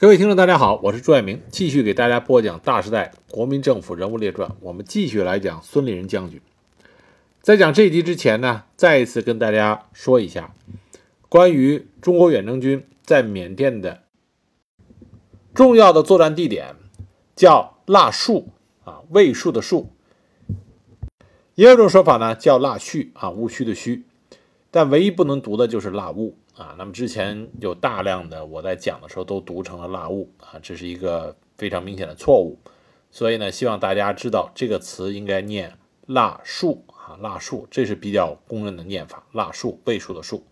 各位听众，大家好，我是朱爱明，继续给大家播讲《大时代国民政府人物列传》。我们继续来讲孙立人将军。在讲这一集之前呢，再一次跟大家说一下关于中国远征军在缅甸的重要的作战地点，叫腊戍啊，卫戍的戍。也有一种说法呢，叫腊戌啊，戊戌的戌，但唯一不能读的就是腊戊。啊，那么之前有大量的我在讲的时候都读成了腊物啊，这是一个非常明显的错误，所以呢，希望大家知道这个词应该念腊戍啊，腊戍，这是比较公认的念法，腊戍，倍数的数。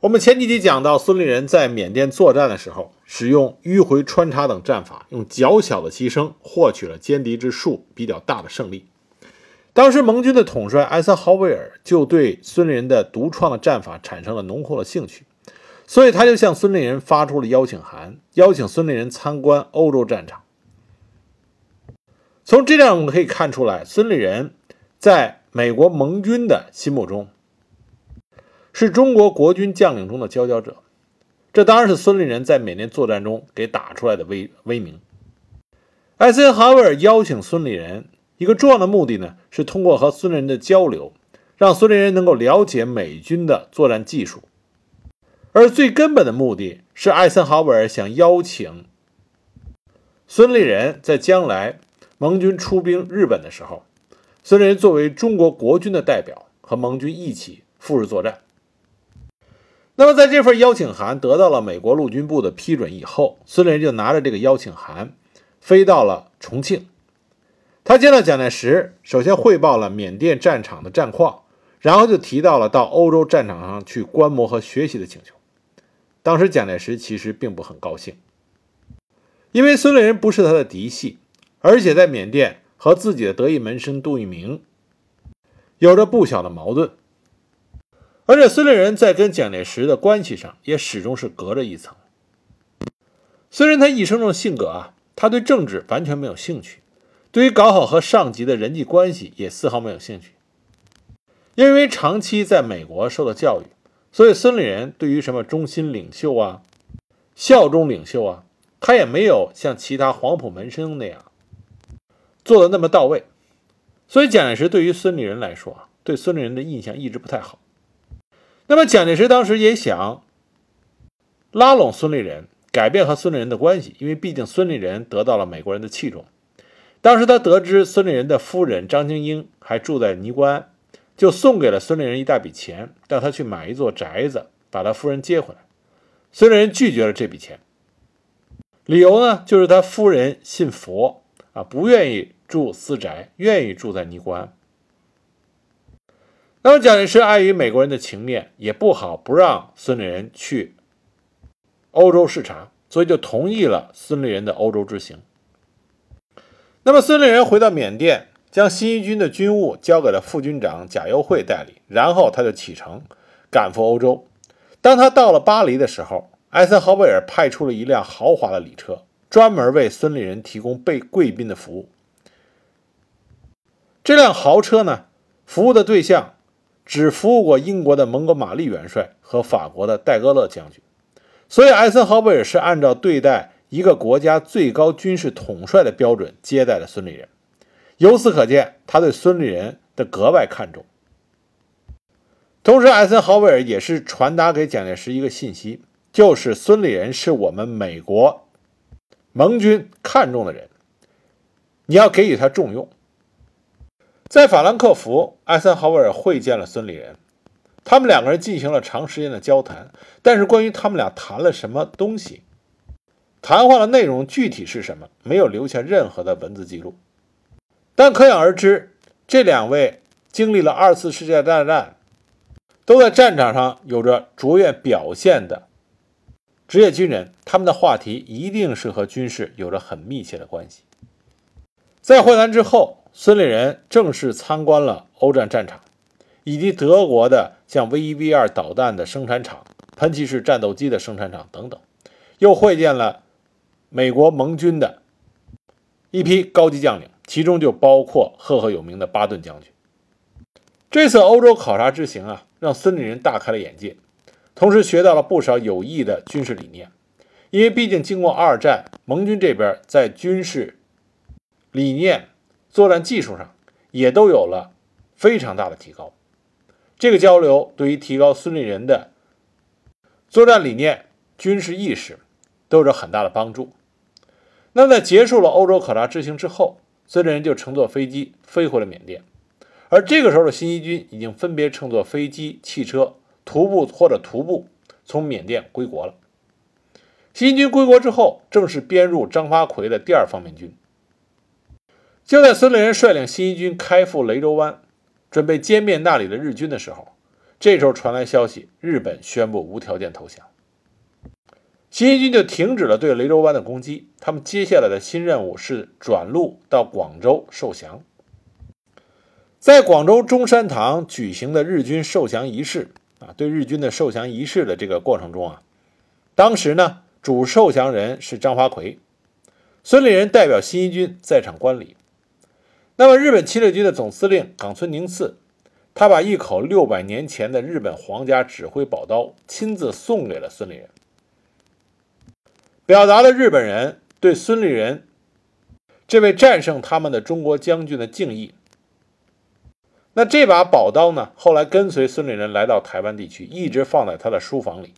我们前几集讲到孙立人在缅甸作战的时候，使用迂回穿插等战法，用较小的牺牲获取了歼敌之数比较大的胜利。当时盟军的统帅艾森豪威尔就对孙立人的独创的战法产生了浓厚的兴趣，所以他就向孙立人发出了邀请函，邀请孙立人参观欧洲战场。从这点我们可以看出来，孙立人在美国盟军的心目中是中国国军将领中的佼佼者，这当然是孙立人在缅甸作战中给打出来的威威名。艾森豪威尔邀请孙立人。一个重要的目的呢，是通过和孙立人的交流，让孙立人能够了解美军的作战技术；而最根本的目的是，艾森豪威尔想邀请孙立人在将来盟军出兵日本的时候，孙立人作为中国国军的代表，和盟军一起赴日作战。那么，在这份邀请函得到了美国陆军部的批准以后，孙立人就拿着这个邀请函飞到了重庆。他见到蒋介石，首先汇报了缅甸战场的战况，然后就提到了到欧洲战场上去观摩和学习的请求。当时蒋介石其实并不很高兴，因为孙立人不是他的嫡系，而且在缅甸和自己的得意门生杜聿明有着不小的矛盾，而且孙立人在跟蒋介石的关系上也始终是隔着一层。虽然他一生中的性格啊，他对政治完全没有兴趣。对于搞好和上级的人际关系也丝毫没有兴趣，因为长期在美国受到教育，所以孙立人对于什么忠心领袖啊、效忠领袖啊，他也没有像其他黄埔门生那样做的那么到位。所以蒋介石对于孙立人来说，对孙立人的印象一直不太好。那么蒋介石当时也想拉拢孙立人，改变和孙立人的关系，因为毕竟孙立人得到了美国人的器重。当时他得知孙立人的夫人张青英还住在尼姑庵，就送给了孙立人一大笔钱，让他去买一座宅子，把他夫人接回来。孙立人拒绝了这笔钱，理由呢，就是他夫人信佛啊，不愿意住私宅，愿意住在尼姑庵。那么蒋介石碍于美国人的情面，也不好不让孙立人去欧洲视察，所以就同意了孙立人的欧洲之行。那么，孙立人回到缅甸，将新一军的军务交给了副军长贾优惠代理，然后他就启程赶赴欧洲。当他到了巴黎的时候，艾森豪威尔派出了一辆豪华的礼车，专门为孙立人提供被贵宾的服务。这辆豪车呢，服务的对象只服务过英国的蒙哥马利元帅和法国的戴高乐将军，所以艾森豪威尔是按照对待。一个国家最高军事统帅的标准接待了孙立人，由此可见，他对孙立人的格外看重。同时，艾森豪威尔也是传达给蒋介石一个信息，就是孙立人是我们美国盟军看重的人，你要给予他重用。在法兰克福，艾森豪威尔会见了孙立人，他们两个人进行了长时间的交谈，但是关于他们俩谈了什么东西？谈话的内容具体是什么？没有留下任何的文字记录，但可想而知，这两位经历了二次世界大战，都在战场上有着卓越表现的职业军人，他们的话题一定是和军事有着很密切的关系。在会谈之后，孙立人正式参观了欧战战场，以及德国的像 V 一 V 二导弹的生产厂、喷气式战斗机的生产厂等等，又会见了。美国盟军的一批高级将领，其中就包括赫赫有名的巴顿将军。这次欧洲考察之行啊，让孙立人大开了眼界，同时学到了不少有益的军事理念，因为毕竟经过二战，盟军这边在军事理念、作战技术上也都有了非常大的提高。这个交流对于提高孙立人的作战理念、军事意识都有着很大的帮助。那在结束了欧洲考察之行之后，孙立人就乘坐飞机飞回了缅甸。而这个时候的新一军已经分别乘坐飞机、汽车、徒步或者徒步从缅甸归国了。新一军归国之后，正式编入张发奎的第二方面军。就在孙立人率领新一军开赴雷州湾，准备歼灭那里的日军的时候，这时候传来消息，日本宣布无条件投降。新一军就停止了对雷州湾的攻击，他们接下来的新任务是转路到广州受降。在广州中山堂举行的日军受降仪式啊，对日军的受降仪式的这个过程中啊，当时呢，主受降人是张发奎，孙立人代表新一军在场观礼。那么，日本侵略军的总司令冈村宁次，他把一口六百年前的日本皇家指挥宝刀亲自送给了孙立人，表达了日本人对孙立人这位战胜他们的中国将军的敬意。那这把宝刀呢？后来跟随孙立人来到台湾地区，一直放在他的书房里。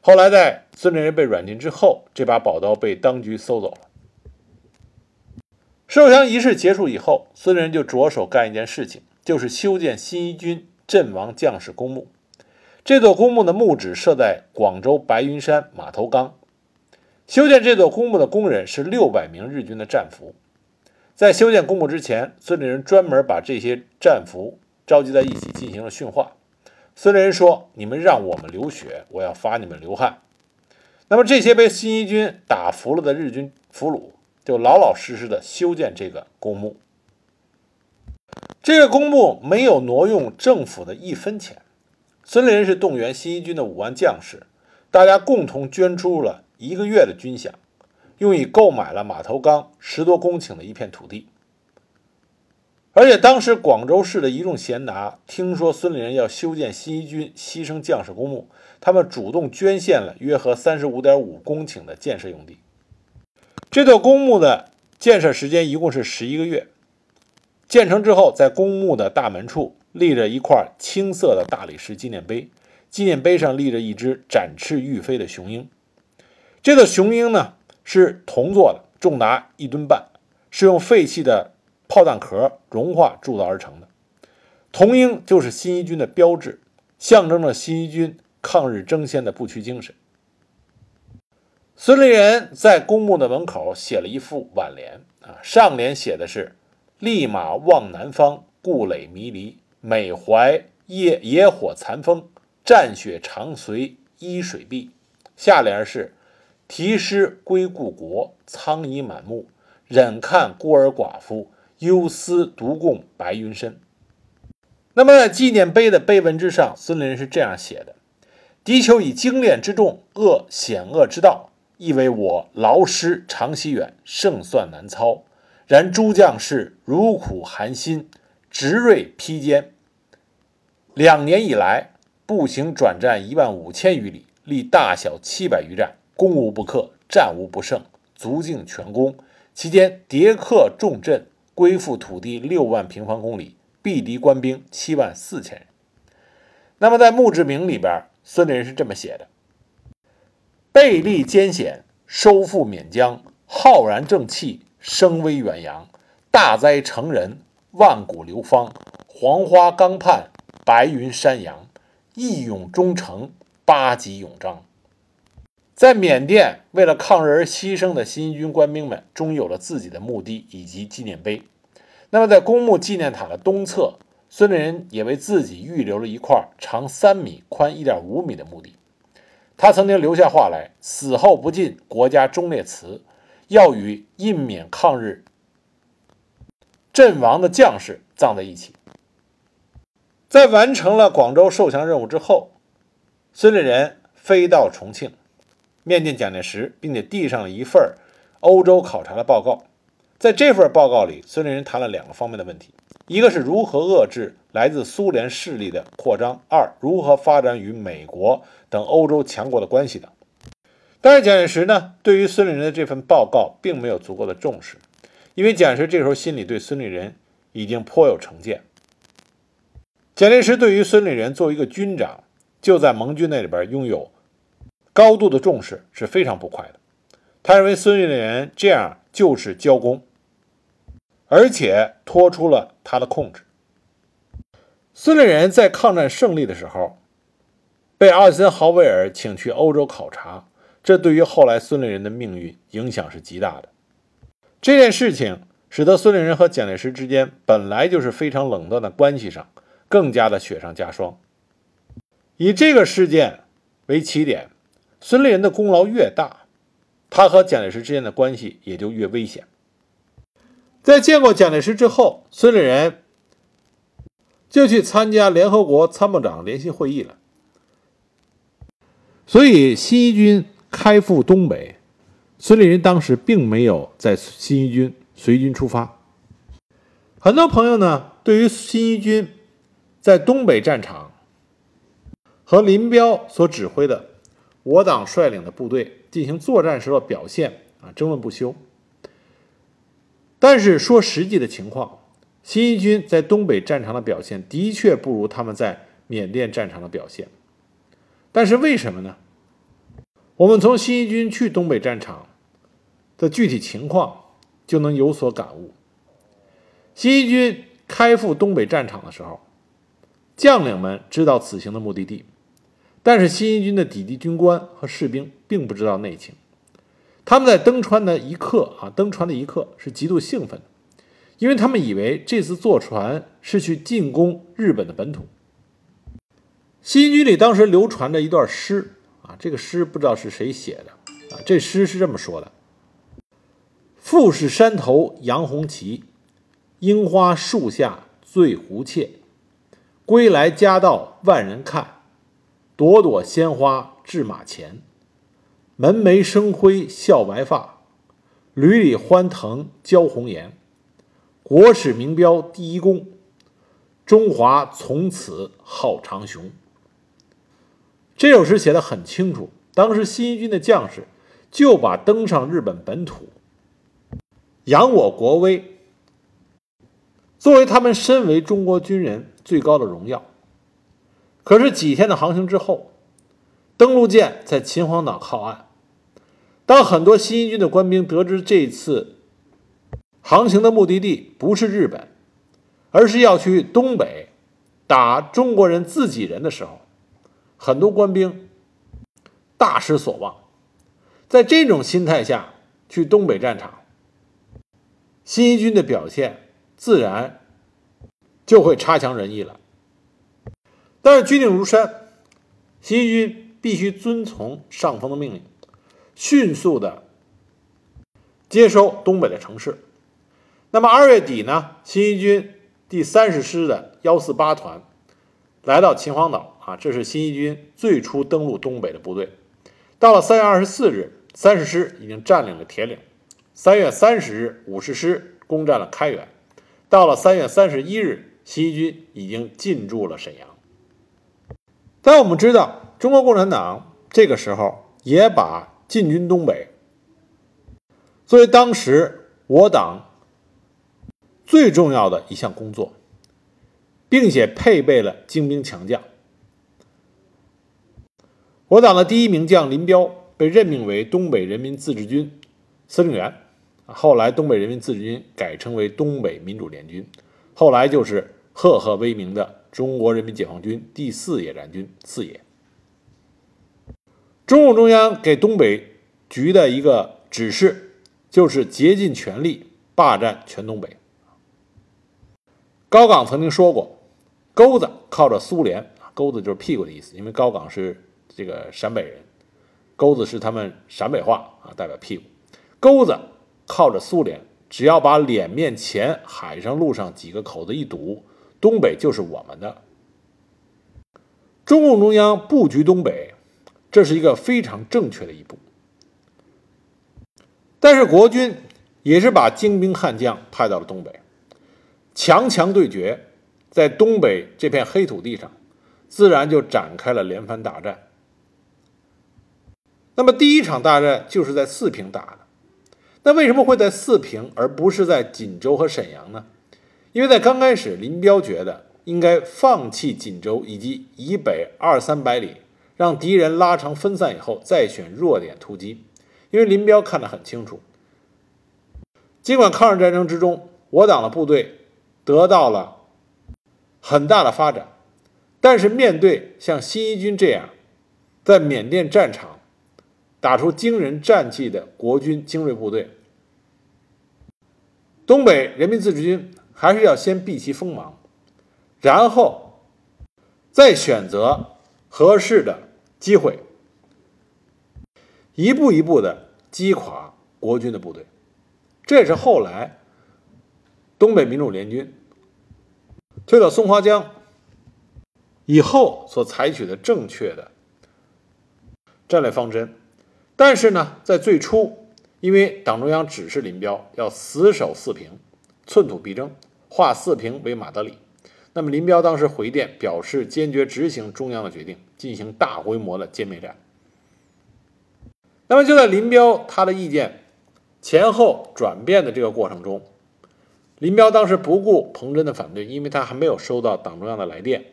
后来在孙立人被软禁之后，这把宝刀被当局搜走了。受降仪式结束以后，孙立人就着手干一件事情，就是修建新一军阵亡将士公墓。这座公墓的墓址设在广州白云山马头岗。修建这座公墓的工人是六百名日军的战俘。在修建公墓之前，孙立人专门把这些战俘召集在一起进行了训话。孙立人说：“你们让我们流血，我要罚你们流汗。”那么这些被新一军打服了的日军俘虏就老老实实的修建这个公墓。这个公墓没有挪用政府的一分钱。孙立人是动员新一军的五万将士，大家共同捐出了一个月的军饷。用以购买了马头岗十多公顷的一片土地，而且当时广州市的一众贤达听说孙立人要修建新一军牺牲将士公墓，他们主动捐献了约合三十五点五公顷的建设用地。这座公墓的建设时间一共是十一个月，建成之后，在公墓的大门处立着一块青色的大理石纪念碑，纪念碑上立着一只展翅欲飞的雄鹰。这个雄鹰呢？是铜做的，重达一吨半，是用废弃的炮弹壳融化铸造而成的。铜鹰就是新一军的标志，象征着新一军抗日争先的不屈精神。孙立人在公墓的门口写了一副挽联啊，上联写的是“立马望南方，故垒迷离，美怀野野火残风，战雪长随依水碧”，下联是。题诗归故国，苍夷满目；忍看孤儿寡妇，忧思独共白云深。那么，纪念碑的碑文之上，孙林是这样写的：“敌求以精练之众恶险恶之道，亦为我劳师长袭远，胜算难操。然诸将士如苦寒心，执锐披坚。两年以来，步行转战一万五千余里，历大小七百余战。”攻无不克，战无不胜，足尽全功。期间迭克重镇，归附土地六万平方公里，毙敌官兵七万四千人。那么在墓志铭里边，孙立人是这么写的：背立艰险，收复缅疆，浩然正气，声威远扬。大哉成人，万古流芳，黄花岗畔，白云山阳，义勇忠诚，八极永彰。在缅甸为了抗日而牺牲的新军官兵们，终于有了自己的墓地以及纪念碑。那么，在公墓纪念塔的东侧，孙立人也为自己预留了一块长三米、宽一点五米的墓地。他曾经留下话来：“死后不进国家忠烈祠，要与印缅抗日阵亡的将士葬在一起。”在完成了广州受降任务之后，孙立人飞到重庆。面见蒋介石，并且递上了一份欧洲考察的报告。在这份报告里，孙立人谈了两个方面的问题：一个是如何遏制来自苏联势力的扩张；二，如何发展与美国等欧洲强国的关系等。但是蒋介石呢，对于孙立人的这份报告并没有足够的重视，因为蒋介石这时候心里对孙立人已经颇有成见。蒋介石对于孙立人作为一个军长，就在盟军那里边拥有高度的重视是非常不快的。他认为孙立人这样就是交功，而且脱出了他的控制。孙立人在抗战胜利的时候，被艾森豪威尔请去欧洲考察，这对于后来孙立人的命运影响是极大的。这件事情使得孙立人和蒋介石之间本来就是非常冷淡的关系上。更加的雪上加霜。以这个事件为起点，孙立人的功劳越大，他和蒋介石之间的关系也就越危险。在见过蒋介石之后，孙立人就去参加联合国参谋长联席会议了。所以，新一军开赴东北，孙立人当时并没有在新一军随军出发。很多朋友呢，对于新一军。在东北战场和林彪所指挥的我党率领的部队进行作战时的表现啊，争论不休。但是说实际的情况，新一军在东北战场的表现的确不如他们在缅甸战场的表现。但是为什么呢？我们从新一军去东北战场的具体情况就能有所感悟。新一军开赴东北战场的时候。将领们知道此行的目的地，但是新一军的底级军官和士兵并不知道内情。他们在登船的一刻啊，登船的一刻是极度兴奋的，因为他们以为这次坐船是去进攻日本的本土。新一军里当时流传着一段诗啊，这个诗不知道是谁写的啊，这诗是这么说的：“富士山头扬红旗，樱花树下醉胡妾。”归来家道万人看，朵朵鲜花置马前。门楣生辉笑白发，闾里欢腾交红颜。国史名标第一功，中华从此号长雄。这首诗写的很清楚，当时新一军的将士就把登上日本本土，扬我国威，作为他们身为中国军人。最高的荣耀。可是几天的航行之后，登陆舰在秦皇岛靠岸。当很多新一军的官兵得知这次航行的目的地不是日本，而是要去东北打中国人自己人的时候，很多官兵大失所望。在这种心态下去东北战场，新一军的表现自然。就会差强人意了。但是军令如山，新一军必须遵从上峰的命令，迅速的接收东北的城市。那么二月底呢，新一军第三十师的幺四八团来到秦皇岛啊，这是新一军最初登陆东北的部队。到了三月二十四日，三十师已经占领了铁岭。三月三十日，五十师攻占了开原。到了三月三十一日。新一军已经进驻了沈阳，但我们知道，中国共产党这个时候也把进军东北作为当时我党最重要的一项工作，并且配备了精兵强将。我党的第一名将林彪被任命为东北人民自治军司令员，后来东北人民自治军改称为东北民主联军。后来就是赫赫威名的中国人民解放军第四野战军四野。中共中央给东北局的一个指示，就是竭尽全力霸占全东北。高岗曾经说过：“钩子靠着苏联，钩子就是屁股的意思，因为高岗是这个陕北人，钩子是他们陕北话啊，代表屁股。钩子靠着苏联。”只要把脸面前海上、路上几个口子一堵，东北就是我们的。中共中央布局东北，这是一个非常正确的一步。但是国军也是把精兵悍将派到了东北，强强对决，在东北这片黑土地上，自然就展开了连番大战。那么第一场大战就是在四平打的。那为什么会在四平而不是在锦州和沈阳呢？因为在刚开始，林彪觉得应该放弃锦州以及以北二三百里，让敌人拉长分散以后再选弱点突击。因为林彪看得很清楚，尽管抗日战争之中我党的部队得到了很大的发展，但是面对像新一军这样在缅甸战场打出惊人战绩的国军精锐部队，东北人民自治军还是要先避其锋芒，然后再选择合适的机会。一步一步的击垮国军的部队，这也是后来东北民主联军推到松花江以后所采取的正确的战略方针。但是呢，在最初，因为党中央指示林彪要死守四平，寸土必争，化四平为马德里，那么林彪当时回电表示坚决执行中央的决定，进行大规模的歼灭战。那么就在林彪他的意见前后转变的这个过程中，林彪当时不顾彭真的反对，因为他还没有收到党中央的来电，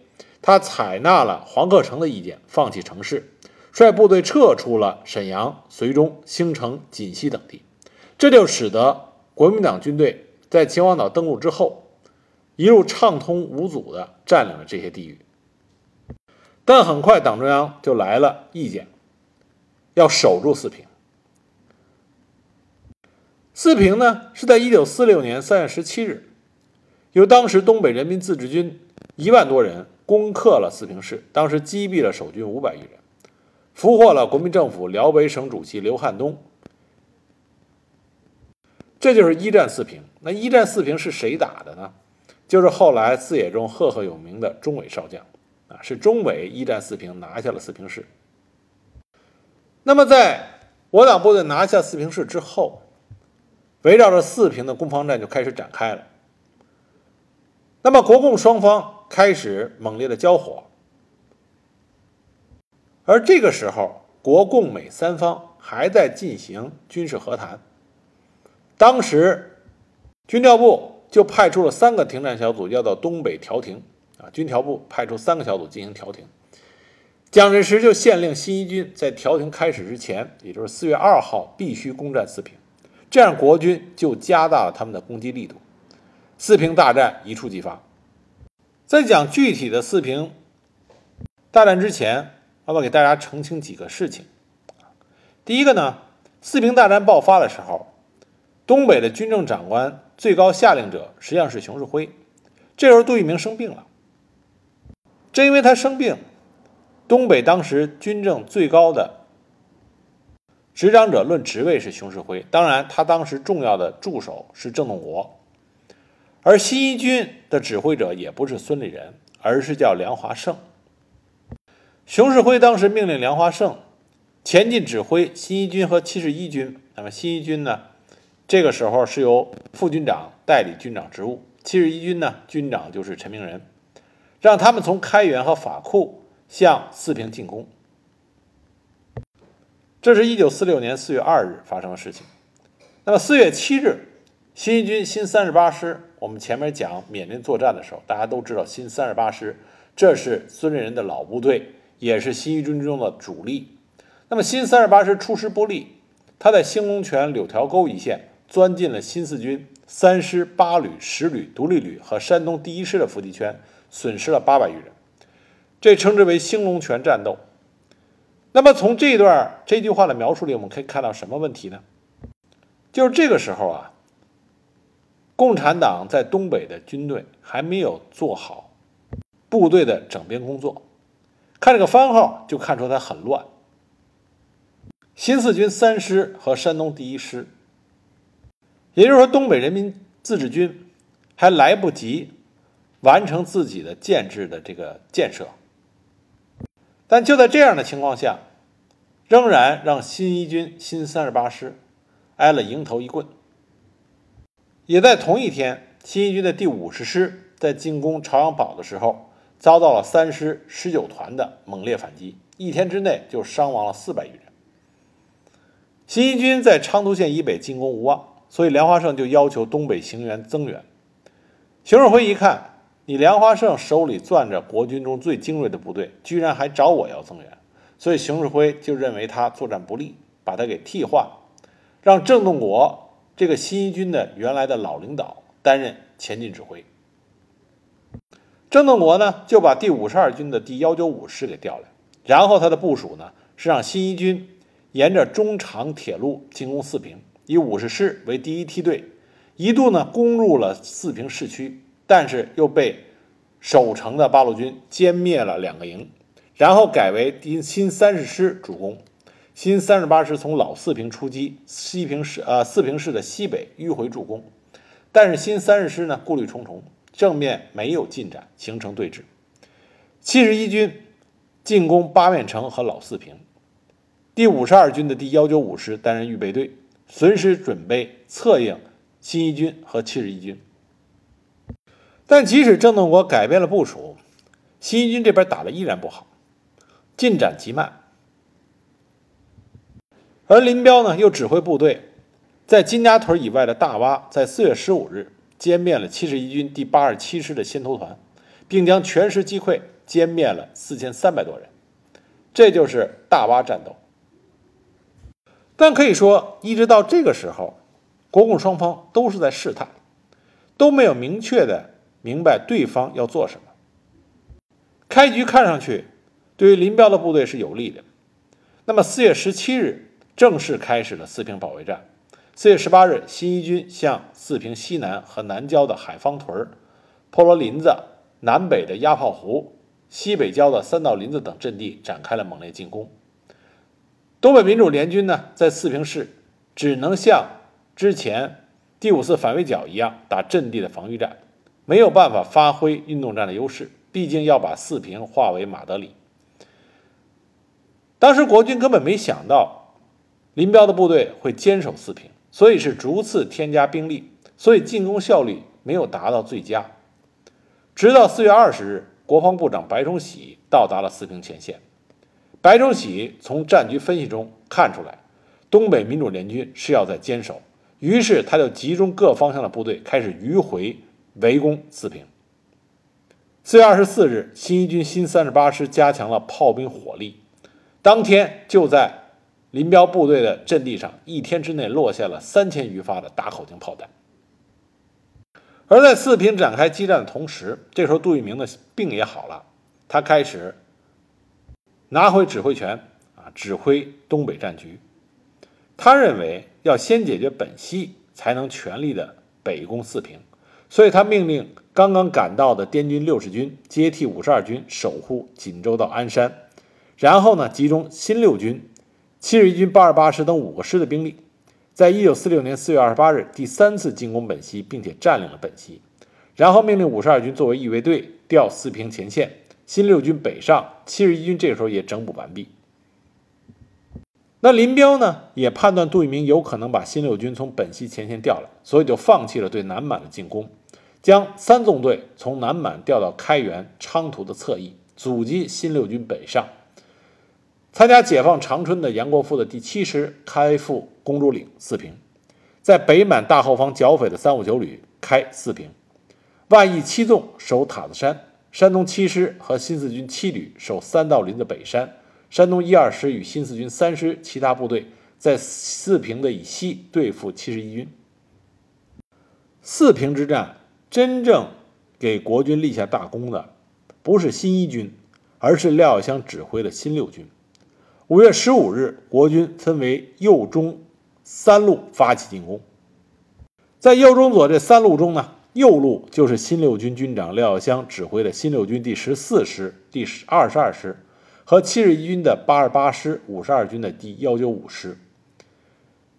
他采纳了黄克诚的意见，放弃城市，率部队撤出了沈阳、绥中、兴城、锦西等地，这就使得国民党军队在秦皇岛登陆之后，一路畅通无阻地占领了这些地域。但很快，党中央就来了意见。要守住四平。四平呢，是在一九四六年三月十七日，由当时东北人民自治军一万多人攻克了四平市，当时击毙了守军五百余人，俘获了国民政府辽北省主席刘汉东。这就是一战四平。那一战四平是谁打的呢？就是后来四野中赫赫有名的钟伟少将啊，是钟伟一战四平拿下了四平市。那么，在我党部队拿下四平市之后，围绕着四平的攻防战就开始展开了。那么，国共双方开始猛烈的交火，而这个时候，国共美三方还在进行军事和谈。当时，军调部就派出了三个停战小组，要到东北调停。啊，军调部派出三个小组进行调停。蒋介石就限令新一军在调停开始之前，也就是四月二号，必须攻占四平，这样国军就加大了他们的攻击力度。四平大战一触即发。在讲具体的四平大战之前，我要给大家澄清几个事情。第一个呢，四平大战爆发的时候，东北的军政长官、最高下令者实际上是熊式辉。这时候杜聿明生病了，正因为他生病。东北当时军政最高的执掌者论职位是熊式辉，当然他当时重要的助手是郑洞国，而新一军的指挥者也不是孙立人，而是叫梁华胜。熊式辉当时命令梁华胜前进指挥新一军和七十一军，那么新一军呢，这个时候是由副军长代理军长职务，七十一军呢军长就是陈明仁，让他们从开原和法库。向四平进攻，这是一九四六年四月二日发生的事情。那么四月七日，新一军新三十八师，我们前面讲缅甸作战的时候，大家都知道新三十八师，这是孙立人的老部队，也是新一军中的主力。那么新三十八师出师不利，他在兴隆泉、柳条沟一线钻进了新四军三师、八旅、十旅、独立旅和山东第一师的伏击圈，损失了八百余人。这称之为兴隆泉战斗。那么从这段这句话的描述里，我们可以看到什么问题呢？就是这个时候啊，共产党在东北的军队还没有做好部队的整编工作。看这个番号就看出它很乱。新四军三师和山东第一师，也就是说东北人民自治军还来不及完成自己的建制的这个建设。但就在这样的情况下，仍然让新一军新三十八师挨了迎头一棍。也在同一天，新一军的第五十师在进攻朝阳堡的时候，遭到了三师十九团的猛烈反击，一天之内就伤亡了四百余人。新一军在昌图县以北进攻无望，所以梁华胜就要求东北行员增援。熊式辉一看，你梁华胜手里攥着国军中最精锐的部队，居然还找我要增援，所以熊式辉就认为他作战不利，把他给替换，让郑洞国这个新一军的原来的老领导担任前进指挥。郑洞国呢，就把第五十二军的第幺九五师给调来，然后他的部署呢是让新一军。沿着中长铁路进攻四平，以五十师为第一梯队，一度呢攻入了四平市区，但是又被守城的八路军歼灭了两个营，然后改为第新三十师主攻，新三十八师从老四平出击，西平市呃四平市的西北迂回助攻，但是新三十师呢顾虑重重，正面没有进展，形成对峙。七十一军进攻八面城和老四平。第五十二军的第幺九五师担任预备队，随时准备策应新一军和七十一军。但即使郑洞国改变了部署，新一军这边打的依然不好，进展极慢。而林彪呢，又指挥部队在金家屯以外的大洼，在四月十五日歼灭了七十一军第八十七师的先头团，并将全师击溃，歼灭了四千三百多人。这就是大洼战斗。但可以说，一直到这个时候，国共双方都是在试探，都没有明确的明白对方要做什么。开局看上去对于林彪的部队是有利的。那么四月十七日正式开始了四平保卫战。四月十八日，新一军向四平西南和南郊的海方屯、破罗林子、南北的鸭炮湖、西北郊的三道林子等阵地展开了猛烈进攻。东北民主联军呢，在四平市只能像之前第五次反围剿一样打阵地的防御战，没有办法发挥运动战的优势。毕竟要把四平化为马德里。当时国军根本没想到林彪的部队会坚守四平，所以是逐次添加兵力，所以进攻效率没有达到最佳。直到四月二十日，国防部长白崇禧到达了四平前线。白崇禧从战局分析中看出来，东北民主联军是要在坚守，于是他就集中各方向的部队开始迂回围攻四平。四月二十四日，新一军新三十八师加强了炮兵火力，当天就在林彪部队的阵地上，一天之内落下了三千余发的大口径炮弹。而在四平展开激战的同时，这时候杜聿明的病也好了，他开始。拿回指挥权啊，指挥东北战局。他认为要先解决本溪，才能全力的北攻四平。所以他命令刚刚赶到的滇军六十军接替五十二军守护锦州到鞍山，然后呢，集中新六军、七十一军八十八师等五个师的兵力，在一九四六年四月二十八日第三次进攻本溪，并且占领了本溪。然后命令五十二军作为预备队调四平前线。新六军北上，七十一军这个时候也整补完毕。那林彪呢，也判断杜聿明有可能把新六军从本溪前线调来，所以就放弃了对南满的进攻，将三纵队从南满调到开原、昌图的侧翼，阻击新六军北上。参加解放长春的杨国富的第七师开赴公主岭、四平，在北满大后方剿匪的三五九旅开四平，万义七纵守塔子山。山东七师和新四军七旅守三道林的北山，山东一二师与新四军三师其他部队在四平的以西对付七十一军。四平之战真正给国军立下大功的，不是新一军，而是廖耀湘指挥的新六军。五月十五日，国军分为右、中三路发起进攻，在右、中、左这三路中呢。右路就是新六军军长廖耀湘指挥的新六军第十四师、第十二十二师和七十一军的八十八师、五十二军的第幺九五师。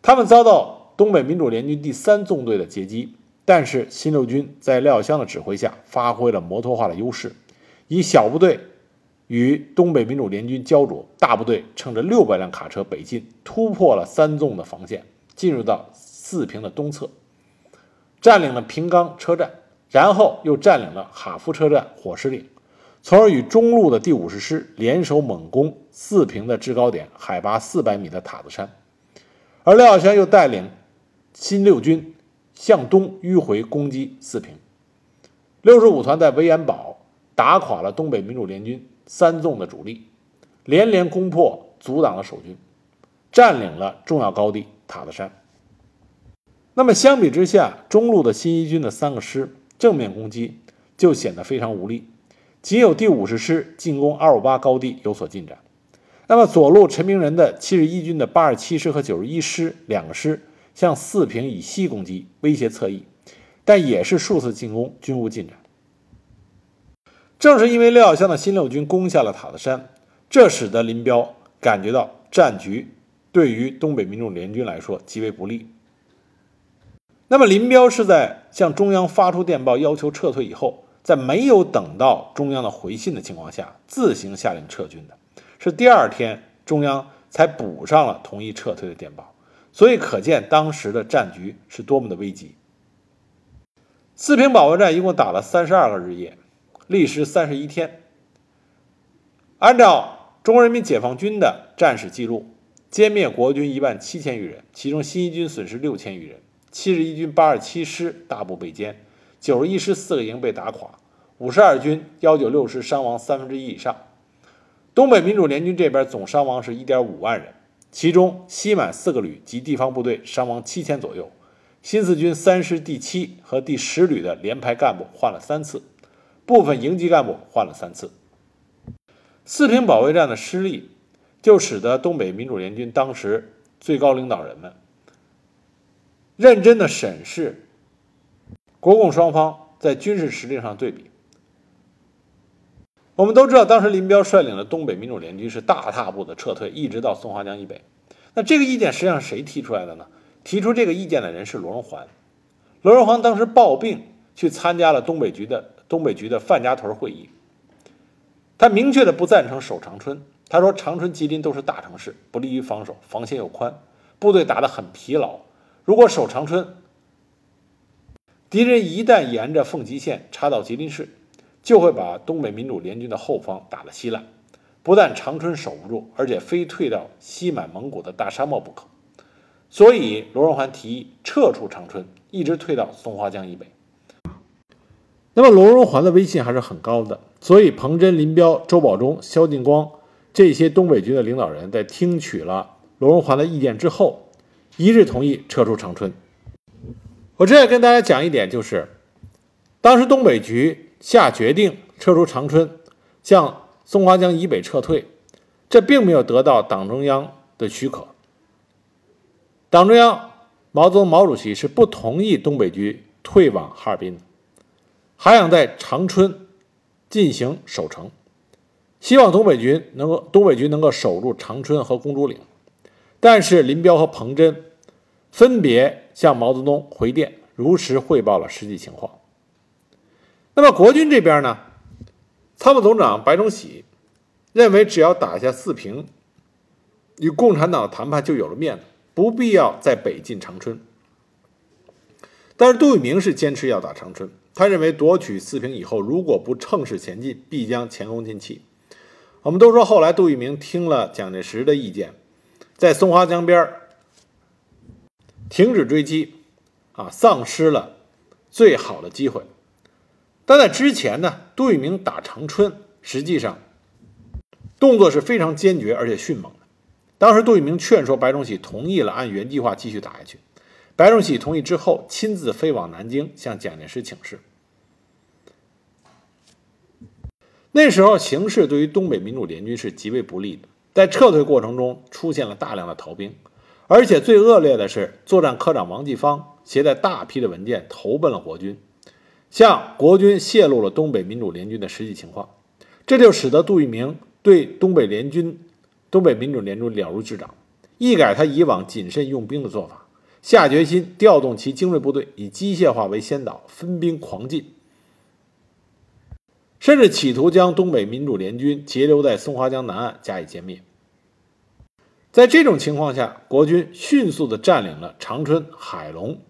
他们遭到东北民主联军第三纵队的截击，但是新六军在廖耀湘的指挥下发挥了摩托化的优势，以小部队与东北民主联军焦灼，大部队乘着六百辆卡车北进，突破了三纵的防线，进入到四平的东侧。占领了平冈车站，然后又占领了哈夫车站、火石岭，从而与中路的第五十师联手猛攻四平的制高点，海拔四百米的塔子山。而廖耀湘又带领新六军向东迂回攻击四平。六十五团在维延堡打垮了东北民主联军三纵的主力，连连攻破，阻挡了守军，占领了重要高地塔子山。那么相比之下，中路的新一军的三个师正面攻击就显得非常无力，仅有第五十师进攻二五八高地有所进展。那么左路陈明仁的七十一军的八十七师和九十一师两个师向四平以西攻击，威胁侧翼，但也是数次进攻均无进展。正是因为廖耀湘的新六军攻下了塔子山，这使得林彪感觉到战局对于东北民众联军来说极为不利。那么林彪是在向中央发出电报要求撤退以后，在没有等到中央的回信的情况下，自行下令撤军的。是第二天中央才补上了同意撤退的电报，所以可见当时的战局是多么的危急。四平保卫战一共打了三十二个日夜，历时三十一天。按照中国人民解放军的战史记录，歼灭国军一万七千余人，其中新一军损失六千余人。七十一军八十七师大部被歼，九十一师四个营被打垮，五十二军幺九六师伤亡三分之一以上。东北民主联军这边总伤亡是一点五万人，其中西满四个旅及地方部队伤亡七千左右。新四军三师第七和第十旅的连排干部换了三次，部分营级干部换了三次。四平保卫战的失利，就使得东北民主联军当时最高领导人们。认真的审视国共双方在军事实力上对比。我们都知道，当时林彪率领的东北民主联军是大踏步的撤退，一直到松花江以北。那这个意见实际上谁提出来的呢？提出这个意见的人是罗荣桓。罗荣桓当时抱病去参加了东北局的东北局的范家屯会议，他明确的不赞成守长春。他说：“长春、吉林都是大城市，不利于防守，防线又宽，部队打得很疲劳。”如果守长春，敌人一旦沿着奉集线插到吉林市，就会把东北民主联军的后方打得稀烂。不但长春守不住，而且非退到西满蒙古的大沙漠不可。所以罗荣桓提议撤出长春，一直退到松花江以北。那么罗荣桓的威信还是很高的，所以彭真、林彪、周保中、萧劲光这些东北军的领导人，在听取了罗荣桓的意见之后。一致同意撤出长春。我这要跟大家讲一点，就是当时东北局下决定撤出长春，向松花江以北撤退，这并没有得到党中央的许可。党中央毛泽东毛主席是不同意东北局退往哈尔滨的，还想在长春进行守城，希望东北局能够东北局能够守住长春和公主岭。但是林彪和彭真分别向毛泽东回电，如实汇报了实际情况。那么国军这边呢？参谋总长白崇禧认为，只要打下四平，与共产党的谈判就有了面子，不必要再北进长春。但是杜聿明是坚持要打长春，他认为夺取四平以后，如果不乘势前进，必将前功尽弃。我们都说，后来杜聿明听了蒋介石的意见。在松花江边停止追击，啊，丧失了最好的机会。但在之前呢，杜聿明打长春，实际上动作是非常坚决而且迅猛的。当时杜聿明劝说白崇禧同意了，按原计划继续打下去。白崇禧同意之后，亲自飞往南京向蒋介石请示。那时候形势对于东北民主联军是极为不利的。在撤退过程中出现了大量的逃兵，而且最恶劣的是，作战科长王继芳携带大批的文件投奔了国军，向国军泄露了东北民主联军的实际情况，这就使得杜聿明对东北联军、东北民主联军了如指掌，一改他以往谨慎用兵的做法，下决心调动其精锐部队，以机械化为先导，分兵狂进。甚至企图将东北民主联军截留在松花江南岸加以歼灭。在这种情况下，国军迅速地占领了长春、海龙、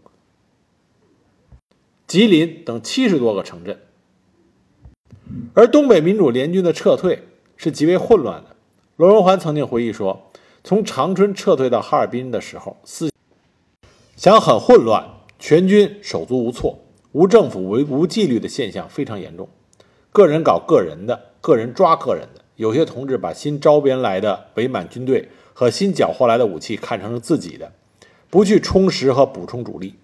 吉林等七十多个城镇，而东北民主联军的撤退是极为混乱的。罗荣桓曾经回忆说：“从长春撤退到哈尔滨的时候，思想很混乱，全军手足无措，无政府、无无纪律的现象非常严重。个人搞个人的，个人抓个人的。有些同志把新招编来的伪满军队和新缴获来的武器看成是自己的，不去充实和补充主力。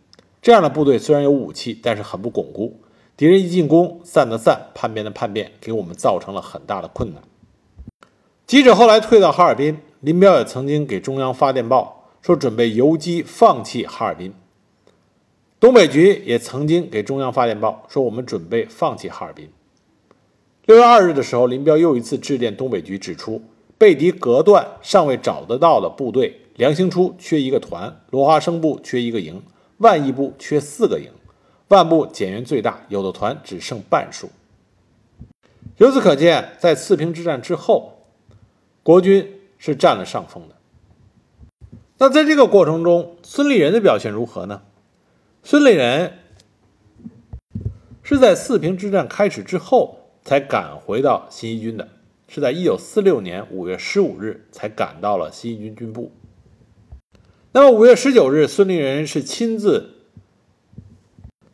这样的部队虽然有武器，但是很不巩固。敌人一进攻，散的散，叛变的叛变，给我们造成了很大的困难。即使后来退到哈尔滨。林彪也曾经给中央发电报，说准备游击放弃哈尔滨。东北局也曾经给中央发电报，说我们准备放弃哈尔滨。六月二日的时候，林彪又一次致电东北局，指出被敌隔断、尚未找得到的部队，梁兴初缺一个团，罗华生部缺一个营，万义部缺四个营，万部减员最大，有的团只剩半数。由此可见，在四平之战之后，国军。是占了上风的。那在这个过程中，孙立人的表现如何呢？孙立人是在四平之战开始之后才赶回到新一军的，是在一九四六年五月十五日才赶到了新一军军部。那么五月十九日，孙立人是亲自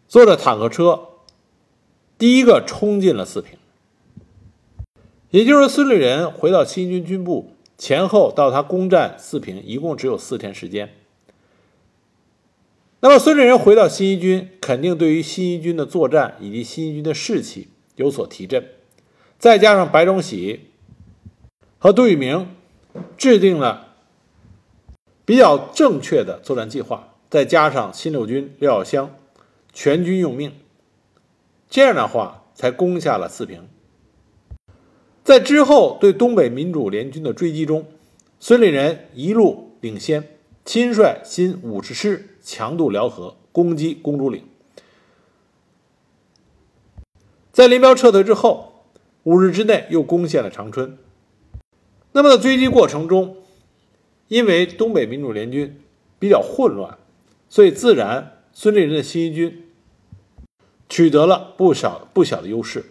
坐着坦克车，第一个冲进了四平。也就是孙立人回到新一军军部。前后到他攻占四平，一共只有四天时间。那么孙立人回到新一军，肯定对于新一军的作战以及新一军的士气有所提振。再加上白崇禧和杜聿明制定了比较正确的作战计划，再加上新六军廖耀湘全军用命，这样的话才攻下了四平。在之后对东北民主联军的追击中，孙立人一路领先，亲率新五十师强渡辽河，攻击公主岭。在林彪撤退之后，五日之内又攻陷了长春。那么在追击过程中，因为东北民主联军比较混乱，所以自然孙立人的新一军取得了不少不小的优势。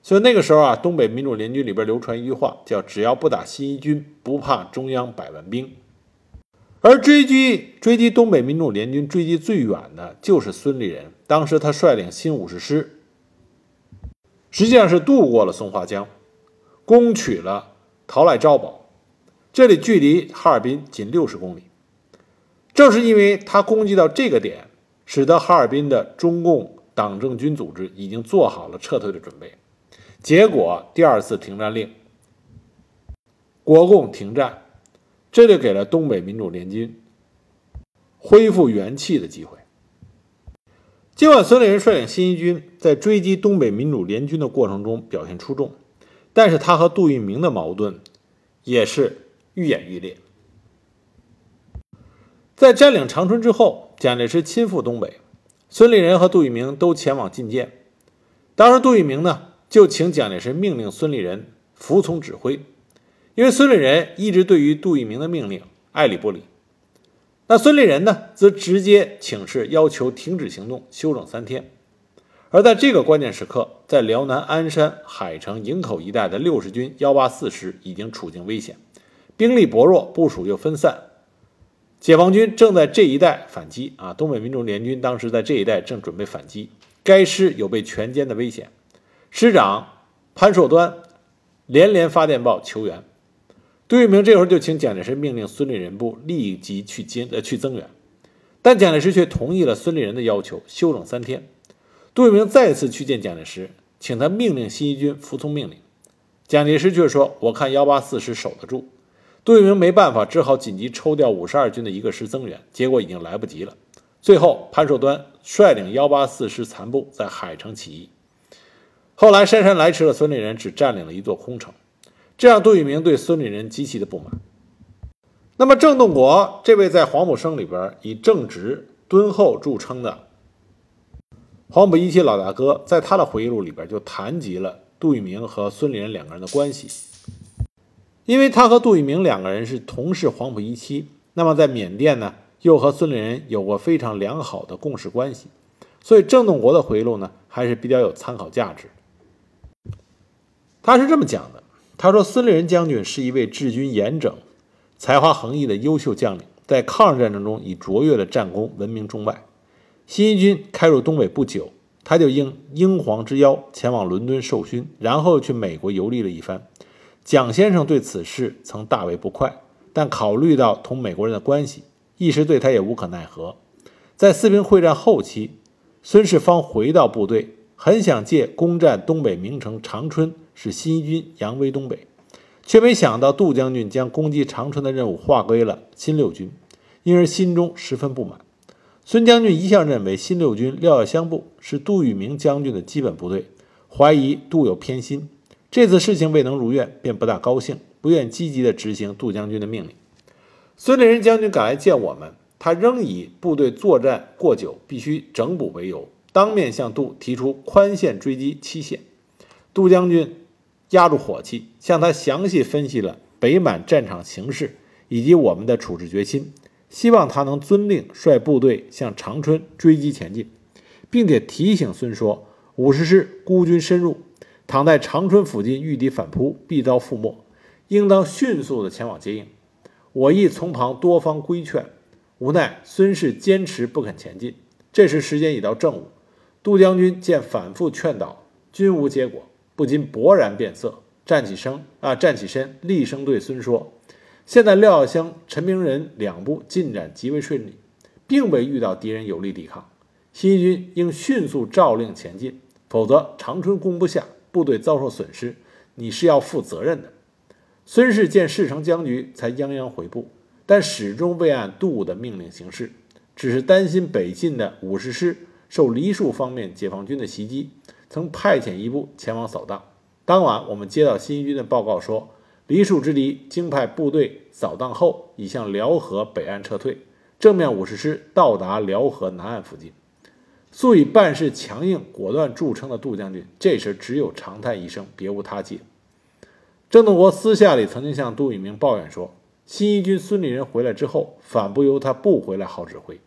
所以那个时候啊，东北民主联军里边流传一句话，叫“只要不打新一军，不怕中央百万兵”。而追击追击东北民主联军追击最远的就是孙立人，当时他率领新五十师，实际上是渡过了松花江，攻取了陶赖昭堡，这里距离哈尔滨仅六十公里。正是因为他攻击到这个点，使得哈尔滨的中共党政军组织已经做好了撤退的准备。结果，第二次停战令，国共停战，这就给了东北民主联军恢复元气的机会。尽管孙立人率领新一军在追击东北民主联军的过程中表现出众，但是他和杜聿明的矛盾也是愈演愈烈。在占领长春之后，蒋介石亲赴东北，孙立人和杜聿明都前往觐见。当时，杜聿明呢？就请蒋介石命令孙立人服从指挥，因为孙立人一直对于杜聿明的命令爱理不理。那孙立人呢，则直接请示要求停止行动，休整三天。而在这个关键时刻，在辽南鞍山、海城、营口一带的六十军幺八四师已经处境危险，兵力薄弱，部署又分散，解放军正在这一带反击啊！东北民主联军当时在这一带正准备反击，该师有被全歼的危险。师长潘寿端连连发电报求援，杜聿明这时候就请蒋介石命令孙立人部立即去接呃去增援，但蒋介石却同意了孙立人的要求，休整三天。杜聿明再次去见蒋介石，请他命令新一军服从命令，蒋介石却说：“我看幺八四师守得住。”杜聿明没办法，只好紧急抽调五十二军的一个师增援，结果已经来不及了。最后，潘寿端率领幺八四师残部在海城起义。后来姗姗来迟的孙立人只占领了一座空城，这让杜聿明对孙立人极其的不满。那么郑洞国这位在黄埔生里边以正直敦厚著称的黄埔一期老大哥，在他的回忆录里边就谈及了杜聿明和孙立人两个人的关系。因为他和杜聿明两个人是同是黄埔一期，那么在缅甸呢，又和孙立人有过非常良好的共事关系，所以郑洞国的回忆录呢还是比较有参考价值。他是这么讲的：“他说，孙立人将军是一位治军严整、才华横溢的优秀将领，在抗日战争中以卓越的战功闻名中外。新一军开入东北不久，他就应英皇之邀前往伦敦受勋，然后去美国游历了一番。蒋先生对此事曾大为不快，但考虑到同美国人的关系，一时对他也无可奈何。在四平会战后期，孙世芳回到部队，很想借攻占东北名城长春，使新一军扬威东北，却没想到杜将军将攻击长春的任务划归了新六军，因而心中十分不满。孙将军一向认为新六军廖耀湘部是杜聿明将军的基本部队，怀疑杜有偏心。这次事情未能如愿，便不大高兴，不愿积极地执行杜将军的命令。孙立人将军赶来见我们，他仍以部队作战过久，必须整补为由，当面向杜提出宽限追击期限。杜将军压住火气，向他详细分析了北满战场形势以及我们的处置决心，希望他能遵令率部队向长春追击前进，并且提醒孙说，五十师孤军深入。倘在长春附近遇敌反扑，必遭覆没，应当迅速的前往接应。我亦从旁多方规劝，无奈孙氏坚持不肯前进。这时时间已到正午，杜将军见反复劝导均无结果，不禁勃然变色，站起身啊，站起身，厉声对孙说：“现在廖耀湘、陈明仁两部进展极为顺利，并未遇到敌人有力抵抗，新一军应迅速诏令前进，否则长春攻不下。”部队遭受损失，你是要负责任的。孙氏见事成僵局，才泱泱回部，但始终未按杜武的命令行事，只是担心北进的五十师受梨树方面解放军的袭击，曾派遣一部前往扫荡。当晚，我们接到新一军的报告说，梨树之敌经派部队扫荡后，已向辽河北岸撤退，正面五十师到达辽河南岸附近。素以办事强硬果断著称的杜将军，这时只有长叹一声，别无他计。郑洞国私下里曾经向杜聿明抱怨说：“新一军孙立人回来之后，反不由他不回来好指挥。”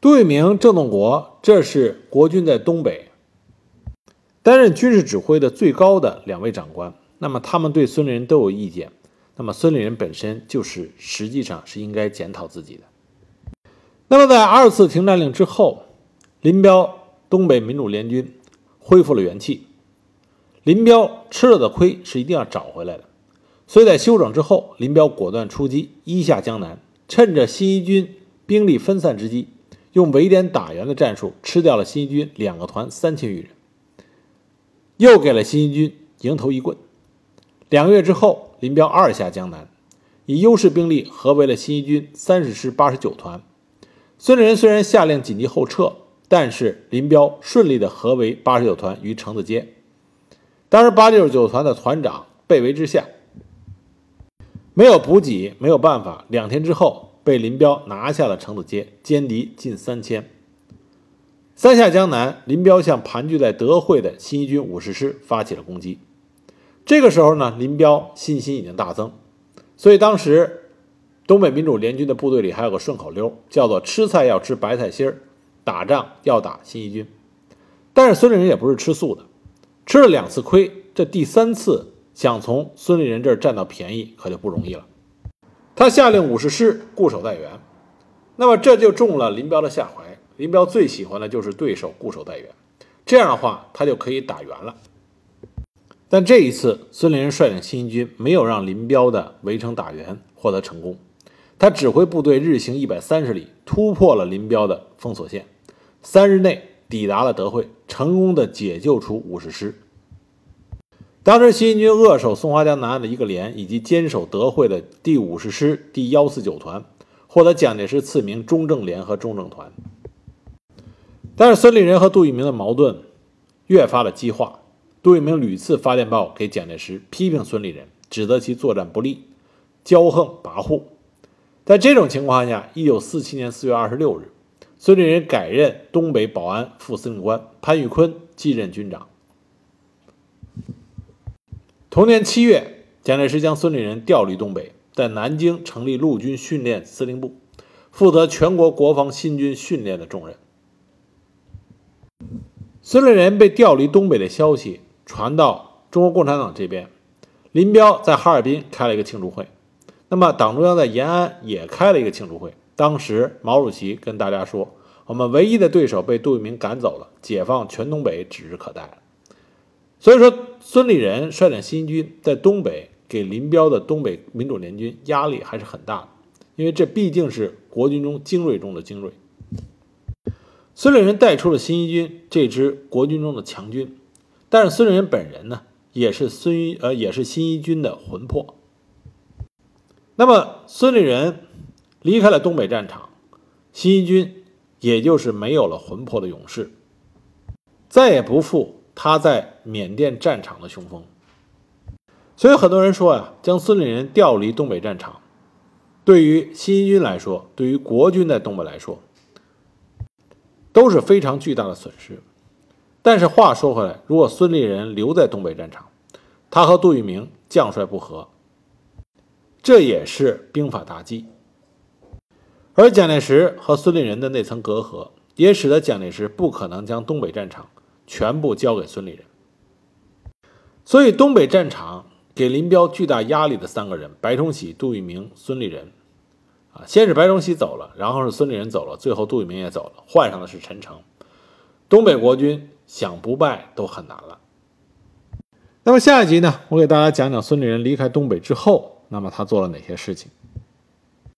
杜聿明、郑洞国，这是国军在东北担任军事指挥的最高的两位长官。那么他们对孙立人都有意见。那么孙立人本身就是实际上是应该检讨自己的。那么，在二次停战令之后，林彪东北民主联军恢复了元气。林彪吃了的亏是一定要找回来的，所以在休整之后，林彪果断出击，一下江南，趁着新一军兵力分散之机，用围点打援的战术吃掉了新一军两个团三千余人，又给了新一军迎头一棍。两个月之后，林彪二下江南，以优势兵力合围了新一军三十师八十九团。孙立人虽然下令紧急后撤，但是林彪顺利的合围八十九团于城子街。当时八十九团的团长被围之下，没有补给，没有办法。两天之后，被林彪拿下了橙子街，歼敌近三千。三下江南，林彪向盘踞在德惠的新一军五十师发起了攻击。这个时候呢，林彪信心已经大增，所以当时。东北民主联军的部队里还有个顺口溜，叫做“吃菜要吃白菜心儿，打仗要打新一军”。但是孙立人也不是吃素的，吃了两次亏，这第三次想从孙立人这儿占到便宜可就不容易了。他下令五十师固守待援，那么这就中了林彪的下怀。林彪最喜欢的就是对手固守待援，这样的话他就可以打援了。但这一次，孙立人率领新一军没有让林彪的围城打援获得成功。他指挥部队日行一百三十里，突破了林彪的封锁线，三日内抵达了德惠，成功的解救出五十师。当时新一军扼守松花江南岸的一个连，以及坚守德惠的第五十师第幺四九团，获得蒋介石赐名中正连和中正团。但是孙立人和杜聿明的矛盾越发的激化，杜聿明屡次发电报给蒋介石，批评孙立人，指责其作战不利、骄横跋扈。在这种情况下，一九四七年四月二十六日，孙立人改任东北保安副司令官，潘玉坤继任军长。同年七月，蒋介石将孙立人调离东北，在南京成立陆军训练司令部，负责全国国防新军训练的重任。孙立人被调离东北的消息传到中国共产党这边，林彪在哈尔滨开了一个庆祝会。那么党中央在延安也开了一个庆祝会，当时毛主席跟大家说：“我们唯一的对手被杜聿明赶走了，解放全东北指日可待。”所以说，孙立人率领新一军在东北给林彪的东北民主联军压力还是很大的，因为这毕竟是国军中精锐中的精锐。孙立人带出了新一军这支国军中的强军，但是孙立人本人呢，也是孙呃也是新一军的魂魄。那么孙立人离开了东北战场，新一军也就是没有了魂魄的勇士，再也不复他在缅甸战场的雄风。所以很多人说呀，将孙立人调离东北战场，对于新一军来说，对于国军在东北来说。都是非常巨大的损失，但是话说回来，如果孙立人留在东北战场，他和杜聿明将帅不和，这也是兵法大忌。而蒋介石和孙立人的那层隔阂，也使得蒋介石不可能将东北战场全部交给孙立人。所以，东北战场给林彪巨大压力的三个人：白崇禧、杜聿明、孙立人。啊，先是白崇禧走了，然后是孙立人走了，最后杜聿明也走了，换上的是陈诚。东北国军想不败都很难了。那么下一集呢，我给大家讲讲孙立人离开东北之后，那么他做了哪些事情。